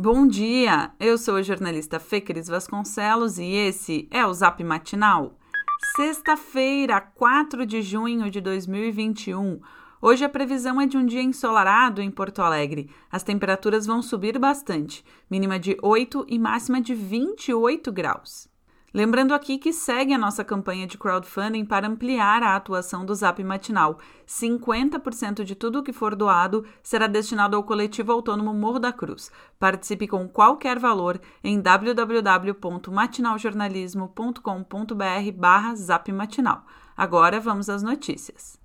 Bom dia, eu sou a jornalista Fecris Vasconcelos e esse é o Zap Matinal. Sexta-feira, 4 de junho de 2021. Hoje a previsão é de um dia ensolarado em Porto Alegre. As temperaturas vão subir bastante, mínima de 8 e máxima de 28 graus. Lembrando aqui que segue a nossa campanha de crowdfunding para ampliar a atuação do Zap Matinal. 50% de tudo que for doado será destinado ao coletivo autônomo Morro da Cruz. Participe com qualquer valor em www.matinaljornalismo.com.br barra Zap Matinal. Agora vamos às notícias.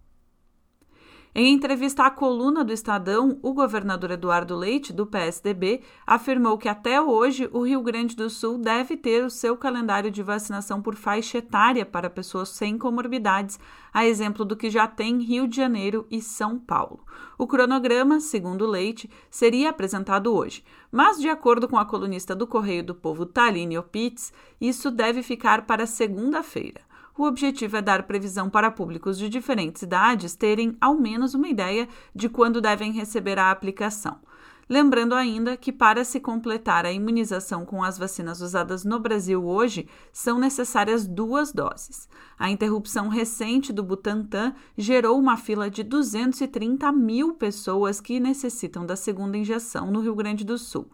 Em entrevista à coluna do Estadão, o governador Eduardo Leite, do PSDB, afirmou que até hoje o Rio Grande do Sul deve ter o seu calendário de vacinação por faixa etária para pessoas sem comorbidades, a exemplo do que já tem Rio de Janeiro e São Paulo. O cronograma, segundo Leite, seria apresentado hoje, mas, de acordo com a colunista do Correio do Povo, Taline Opitz, isso deve ficar para segunda-feira. O objetivo é dar previsão para públicos de diferentes idades terem ao menos uma ideia de quando devem receber a aplicação. Lembrando ainda que, para se completar a imunização com as vacinas usadas no Brasil hoje, são necessárias duas doses. A interrupção recente do Butantan gerou uma fila de 230 mil pessoas que necessitam da segunda injeção no Rio Grande do Sul.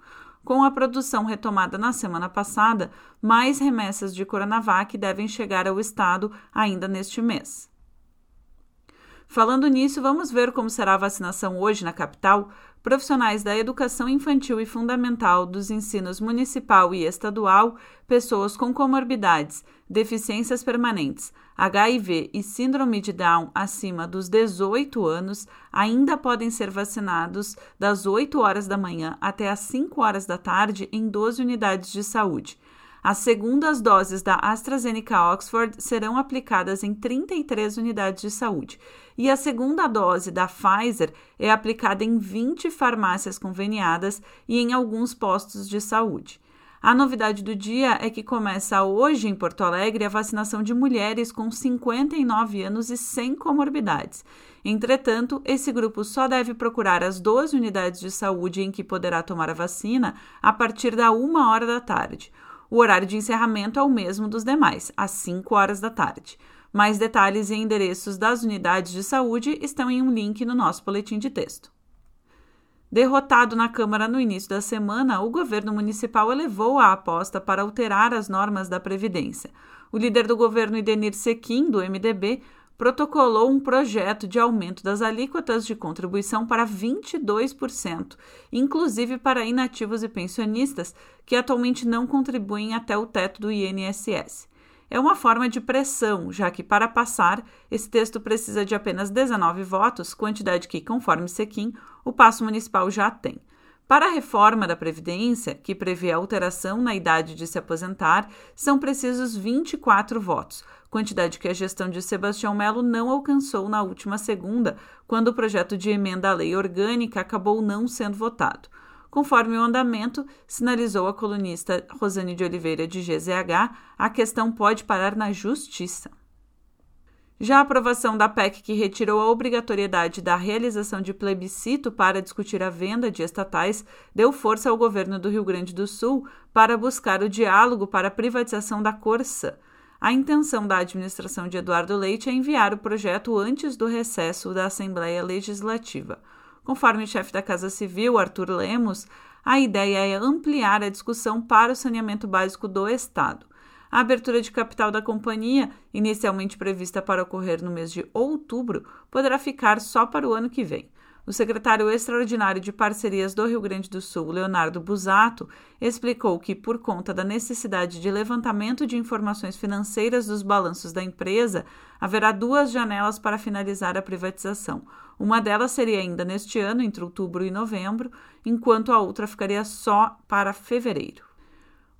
Com a produção retomada na semana passada, mais remessas de Coronavac devem chegar ao estado ainda neste mês. Falando nisso, vamos ver como será a vacinação hoje na capital. Profissionais da educação infantil e fundamental dos ensinos municipal e estadual, pessoas com comorbidades, deficiências permanentes, HIV e síndrome de Down acima dos 18 anos ainda podem ser vacinados das 8 horas da manhã até as 5 horas da tarde em 12 unidades de saúde. As segundas doses da AstraZeneca Oxford serão aplicadas em 33 unidades de saúde. E a segunda dose da Pfizer é aplicada em 20 farmácias conveniadas e em alguns postos de saúde. A novidade do dia é que começa hoje em Porto Alegre a vacinação de mulheres com 59 anos e sem comorbidades. Entretanto, esse grupo só deve procurar as 12 unidades de saúde em que poderá tomar a vacina a partir da 1 hora da tarde. O horário de encerramento é o mesmo dos demais, às 5 horas da tarde. Mais detalhes e endereços das unidades de saúde estão em um link no nosso boletim de texto. Derrotado na Câmara no início da semana, o governo municipal elevou a aposta para alterar as normas da Previdência. O líder do governo, Idenir Sequim, do MDB, protocolou um projeto de aumento das alíquotas de contribuição para 22%, inclusive para inativos e pensionistas que atualmente não contribuem até o teto do INSS é uma forma de pressão, já que para passar, esse texto precisa de apenas 19 votos, quantidade que, conforme Sequim, o passo municipal já tem. Para a reforma da Previdência, que prevê alteração na idade de se aposentar, são precisos 24 votos, quantidade que a gestão de Sebastião Melo não alcançou na última segunda, quando o projeto de emenda à lei orgânica acabou não sendo votado. Conforme o andamento, sinalizou a colunista Rosane de Oliveira de GZH, a questão pode parar na Justiça. Já a aprovação da PEC que retirou a obrigatoriedade da realização de plebiscito para discutir a venda de estatais deu força ao governo do Rio Grande do Sul para buscar o diálogo para a privatização da Corsa. A intenção da administração de Eduardo Leite é enviar o projeto antes do recesso da Assembleia Legislativa. Conforme o chefe da Casa Civil, Arthur Lemos, a ideia é ampliar a discussão para o saneamento básico do Estado. A abertura de capital da companhia, inicialmente prevista para ocorrer no mês de outubro, poderá ficar só para o ano que vem. O secretário extraordinário de parcerias do Rio Grande do Sul, Leonardo Busato, explicou que, por conta da necessidade de levantamento de informações financeiras dos balanços da empresa, haverá duas janelas para finalizar a privatização. Uma delas seria ainda neste ano, entre outubro e novembro, enquanto a outra ficaria só para fevereiro.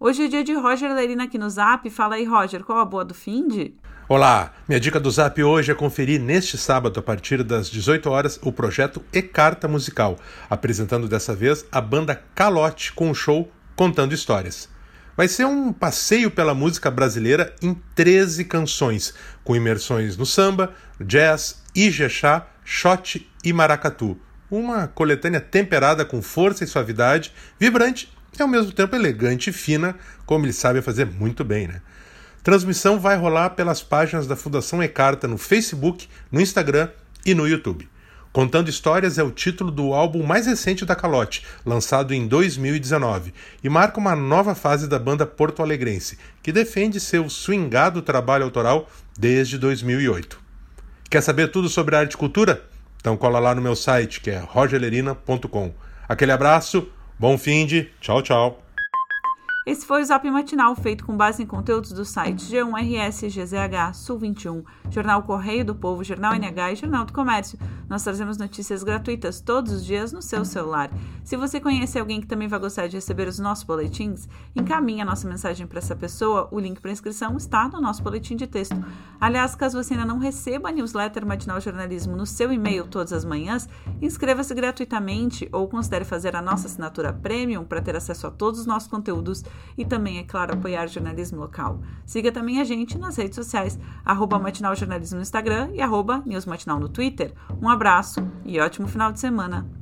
Hoje é dia de Roger Lerina aqui no Zap. Fala aí, Roger, qual a boa do fim de? Olá, minha dica do Zap hoje é conferir neste sábado, a partir das 18 horas, o projeto E Carta Musical, apresentando dessa vez a banda Calote com o show Contando Histórias. Vai ser um passeio pela música brasileira em 13 canções, com imersões no samba, jazz, ijexá, shot e maracatu. Uma coletânea temperada com força e suavidade, vibrante e ao mesmo tempo elegante e fina, como ele sabe fazer muito bem, né? Transmissão vai rolar pelas páginas da Fundação Ecarta no Facebook, no Instagram e no YouTube. Contando Histórias é o título do álbum mais recente da Calote, lançado em 2019, e marca uma nova fase da banda porto-alegrense, que defende seu swingado trabalho autoral desde 2008. Quer saber tudo sobre arte e cultura? Então cola lá no meu site, que é rogerlerina.com. Aquele abraço, bom fim de, tchau, tchau. Esse foi o Zap Matinal, feito com base em conteúdos dos sites G1RS, GZH, Sul 21, Jornal Correio do Povo, Jornal NH e Jornal do Comércio. Nós trazemos notícias gratuitas todos os dias no seu celular. Se você conhece alguém que também vai gostar de receber os nossos boletins, encaminhe a nossa mensagem para essa pessoa. O link para inscrição está no nosso boletim de texto. Aliás, caso você ainda não receba a newsletter Matinal Jornalismo no seu e-mail todas as manhãs, inscreva-se gratuitamente ou considere fazer a nossa assinatura premium para ter acesso a todos os nossos conteúdos e também, é claro, apoiar jornalismo local. Siga também a gente nas redes sociais, arroba Matinal Jornalismo no Instagram e arroba News Matinal no Twitter. Um abraço e ótimo final de semana.